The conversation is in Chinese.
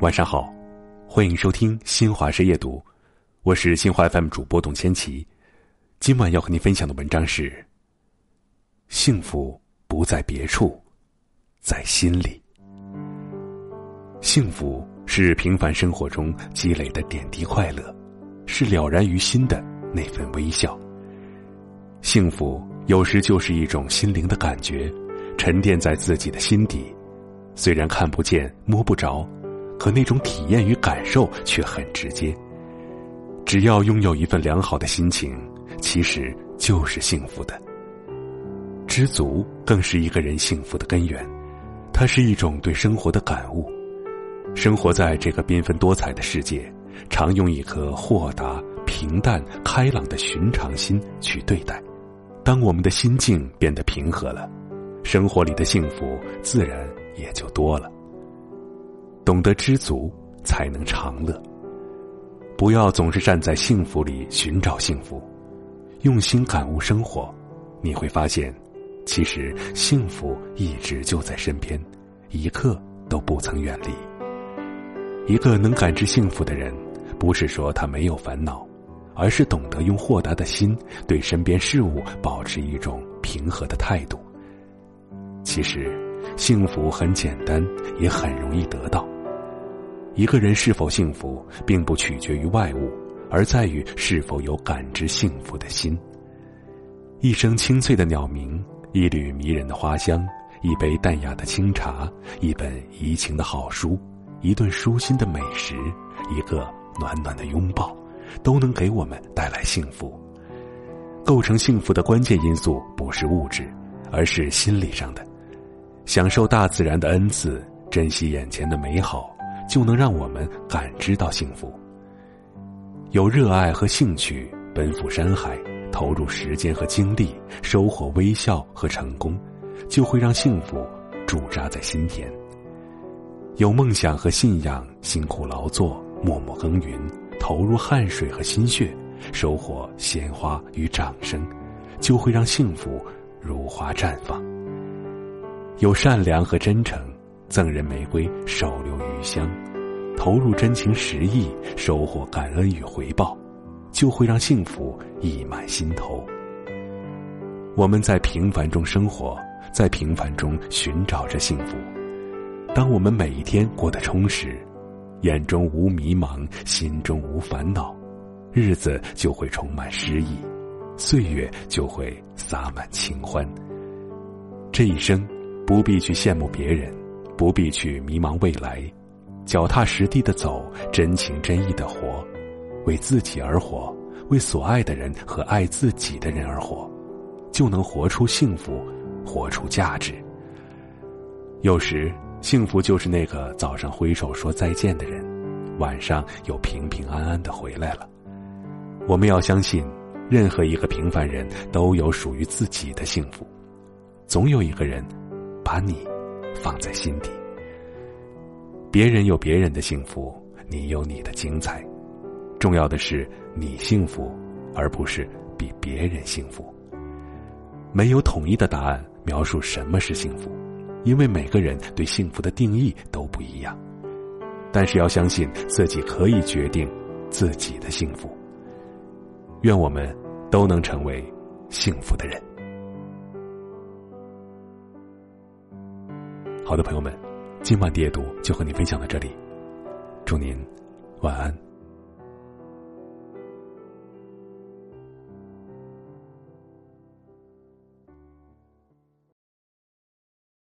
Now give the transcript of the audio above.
晚上好，欢迎收听新华社夜读，我是新华 FM 主播董千奇。今晚要和您分享的文章是：幸福不在别处，在心里。幸福是平凡生活中积累的点滴快乐，是了然于心的那份微笑。幸福有时就是一种心灵的感觉，沉淀在自己的心底，虽然看不见、摸不着。可那种体验与感受却很直接。只要拥有一份良好的心情，其实就是幸福的。知足更是一个人幸福的根源，它是一种对生活的感悟。生活在这个缤纷多彩的世界，常用一颗豁达、平淡、开朗的寻常心去对待。当我们的心境变得平和了，生活里的幸福自然也就多了。懂得知足，才能长乐。不要总是站在幸福里寻找幸福，用心感悟生活，你会发现，其实幸福一直就在身边，一刻都不曾远离。一个能感知幸福的人，不是说他没有烦恼，而是懂得用豁达的心对身边事物保持一种平和的态度。其实，幸福很简单，也很容易得到。一个人是否幸福，并不取决于外物，而在于是否有感知幸福的心。一声清脆的鸟鸣，一缕迷人的花香，一杯淡雅的清茶，一本怡情的好书，一顿舒心的美食，一个暖暖的拥抱，都能给我们带来幸福。构成幸福的关键因素不是物质，而是心理上的。享受大自然的恩赐，珍惜眼前的美好。就能让我们感知到幸福。有热爱和兴趣，奔赴山海，投入时间和精力，收获微笑和成功，就会让幸福驻扎在心田。有梦想和信仰，辛苦劳作，默默耕耘，投入汗水和心血，收获鲜花与掌声，就会让幸福如花绽放。有善良和真诚。赠人玫瑰，手留余香，投入真情实意，收获感恩与回报，就会让幸福溢满心头。我们在平凡中生活，在平凡中寻找着幸福。当我们每一天过得充实，眼中无迷茫，心中无烦恼，日子就会充满诗意，岁月就会洒满清欢。这一生，不必去羡慕别人。不必去迷茫未来，脚踏实地的走，真情真意的活，为自己而活，为所爱的人和爱自己的人而活，就能活出幸福，活出价值。有时，幸福就是那个早上挥手说再见的人，晚上又平平安安的回来了。我们要相信，任何一个平凡人都有属于自己的幸福，总有一个人把你。放在心底。别人有别人的幸福，你有你的精彩。重要的是你幸福，而不是比别人幸福。没有统一的答案描述什么是幸福，因为每个人对幸福的定义都不一样。但是要相信自己可以决定自己的幸福。愿我们都能成为幸福的人。好的，朋友们，今晚的阅读就和你分享到这里，祝您晚安。